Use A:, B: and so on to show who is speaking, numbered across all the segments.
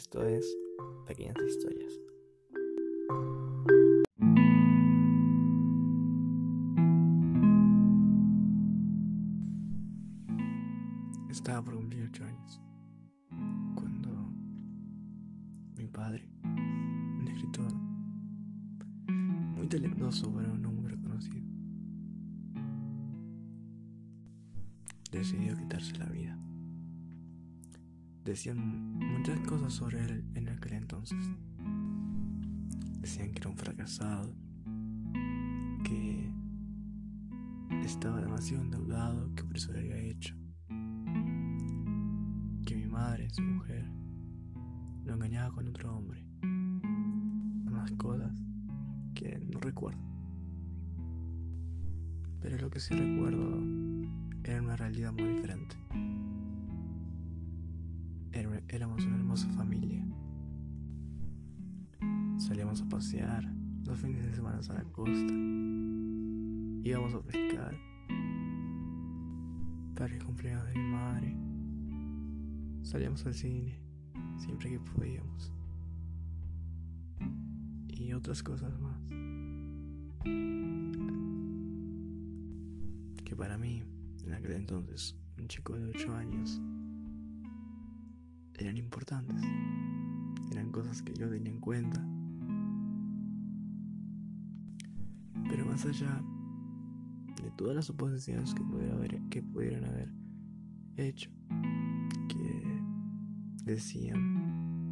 A: Esto es Pequeñas Historias. Estaba por cumplir 8 años cuando mi padre, un escritor muy talentoso para un hombre conocido, decidió quitarse la vida. Decían muchas cosas sobre él en aquel entonces. Decían que era un fracasado, que estaba demasiado endeudado, que por eso lo había hecho. Que mi madre, su mujer, lo engañaba con otro hombre. Más cosas que no recuerdo. Pero lo que sí recuerdo era una realidad muy diferente. Éramos una hermosa familia. Salíamos a pasear los fines de semana a la costa. Íbamos a pescar. Para el cumpleaños de mi madre. Salíamos al cine siempre que podíamos. Y otras cosas más. Que para mí, en aquel entonces, un chico de 8 años, eran importantes. Eran cosas que yo tenía en cuenta. Pero más allá de todas las suposiciones que, pudiera que pudieran haber hecho, que decían,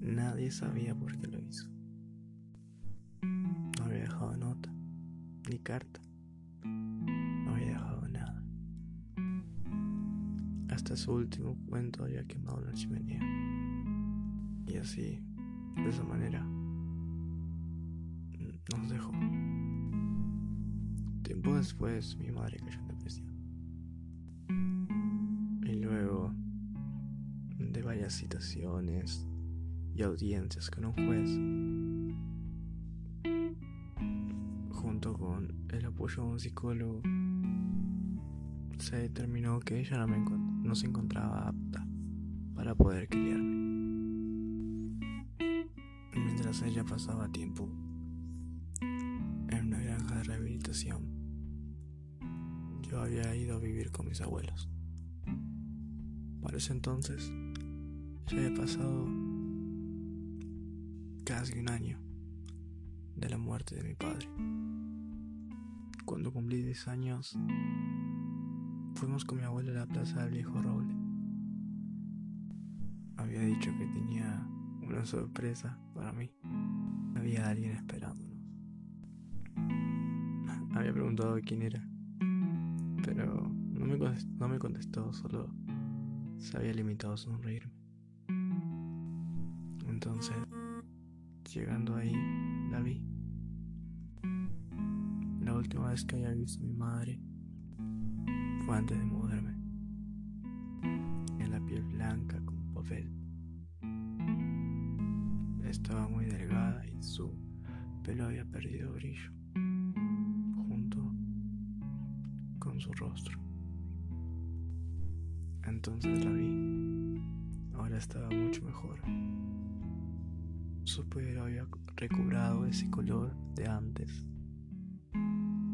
A: nadie sabía por qué lo hizo. No había dejado nota, ni carta. Hasta su último cuento había quemado la chimenea. Y así, de esa manera, nos dejó. Tiempo después, mi madre cayó en depresión. Y luego de varias citaciones y audiencias con un juez, junto con el apoyo de un psicólogo, se determinó que ella no, se encontraba apta para poder criarme. Mientras ella pasaba tiempo en una granja de rehabilitación, yo había ido a vivir con mis abuelos. Para ese entonces ya había pasado casi un año de la muerte de mi padre. Cuando cumplí 10 años, Fuimos con mi abuela a la plaza del viejo roble. Había dicho que tenía una sorpresa para mí. Había alguien esperándonos. Había preguntado quién era, pero no me, no me contestó, solo se había limitado a sonreírme. Entonces, llegando ahí, la vi. La última vez que había visto a mi madre antes de mudarme. En la piel blanca como papel. Estaba muy delgada y su pelo había perdido brillo junto con su rostro. Entonces la vi. Ahora estaba mucho mejor. Su pelo había recobrado ese color de antes,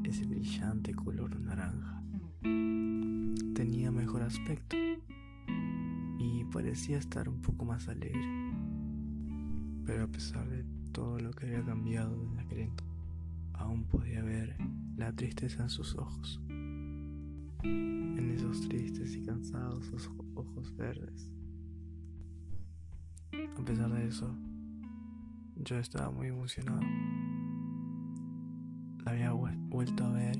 A: ese brillante color naranja mejor aspecto y parecía estar un poco más alegre. Pero a pesar de todo lo que había cambiado desde aquel aún podía ver la tristeza en sus ojos. En esos tristes y cansados ojos verdes. A pesar de eso, yo estaba muy emocionado. La había vuelto a ver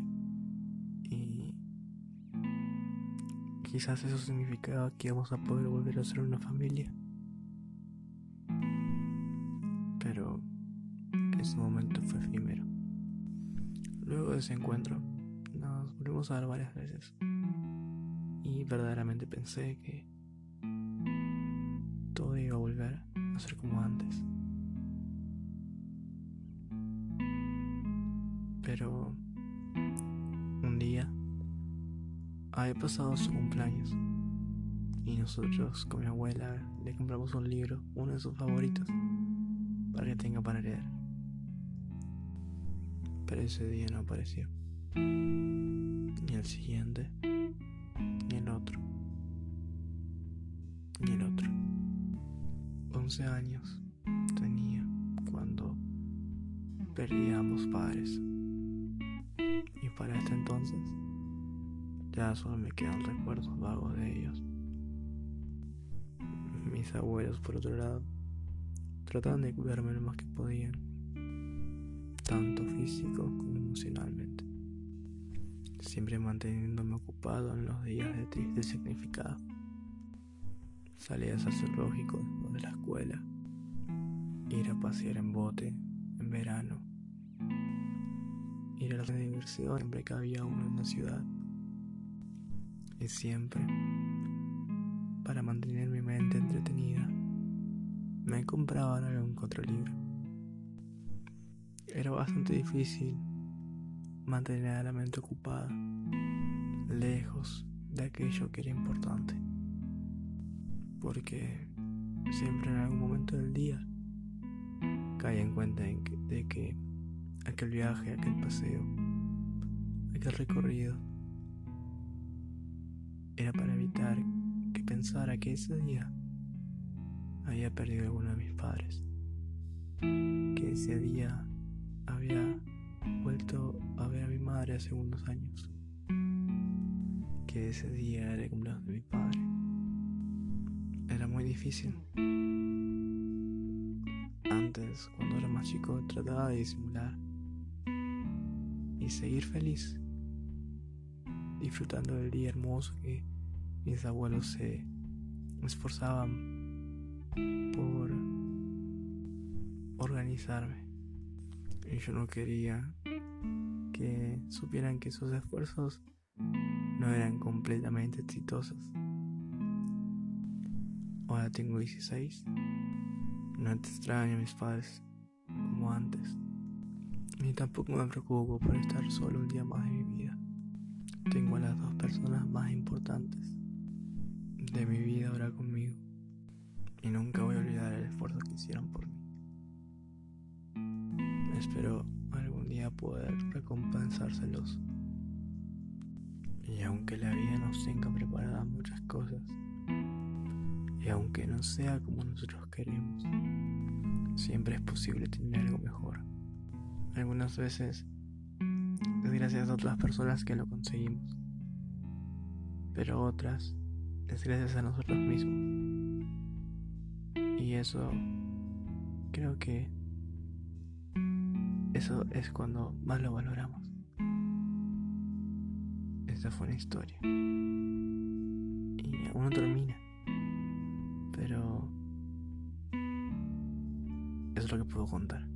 A: Quizás eso significaba que íbamos a poder volver a ser una familia. Pero ese momento fue efímero. Luego de ese encuentro, nos volvimos a ver varias veces. Y verdaderamente pensé que todo iba a volver a ser como antes. Pero un día había pasado su cumpleaños Y nosotros con mi abuela le compramos un libro, uno de sus favoritos, para que tenga para leer. Pero ese día no apareció. Ni el siguiente, ni el otro, ni el otro. 11 años tenía cuando perdí a ambos padres. Y para este entonces ya solo me quedan recuerdos vagos de ellos. Mis abuelos, por otro lado, trataban de cuidarme lo más que podían, tanto físico como emocionalmente, siempre manteniéndome ocupado en los días de triste significado. Salidas al zoológico después de la escuela, ir a pasear en bote en verano, ir a la diversión siempre que había uno en la ciudad y siempre, para mantener mi mente entretenida, me compraban algún otro libro. Era bastante difícil mantener la mente ocupada, lejos de aquello que era importante, porque siempre en algún momento del día caía en cuenta de que aquel viaje, aquel paseo, aquel recorrido era para evitar que pensara que ese día había perdido a alguno de mis padres, que ese día había vuelto a ver a mi madre hace unos años, que ese día era el cumpleaños de mi padre. Era muy difícil. Antes, cuando era más chico, trataba de disimular y seguir feliz disfrutando del día hermoso que mis abuelos se esforzaban por organizarme. Y yo no quería que supieran que sus esfuerzos no eran completamente exitosos. Ahora tengo 16. No te extraño a mis padres como antes. Ni tampoco me preocupo por estar solo un día más personas más importantes de mi vida ahora conmigo. Y nunca voy a olvidar el esfuerzo que hicieron por mí. Espero algún día poder recompensárselos. Y aunque la vida nos tenga preparadas muchas cosas, y aunque no sea como nosotros queremos, siempre es posible tener algo mejor. Algunas veces gracias a otras personas que lo conseguimos. Pero otras es gracias a nosotros mismos. Y eso creo que eso es cuando más lo valoramos. Esta fue una historia. Y aún no termina. Pero es lo que puedo contar.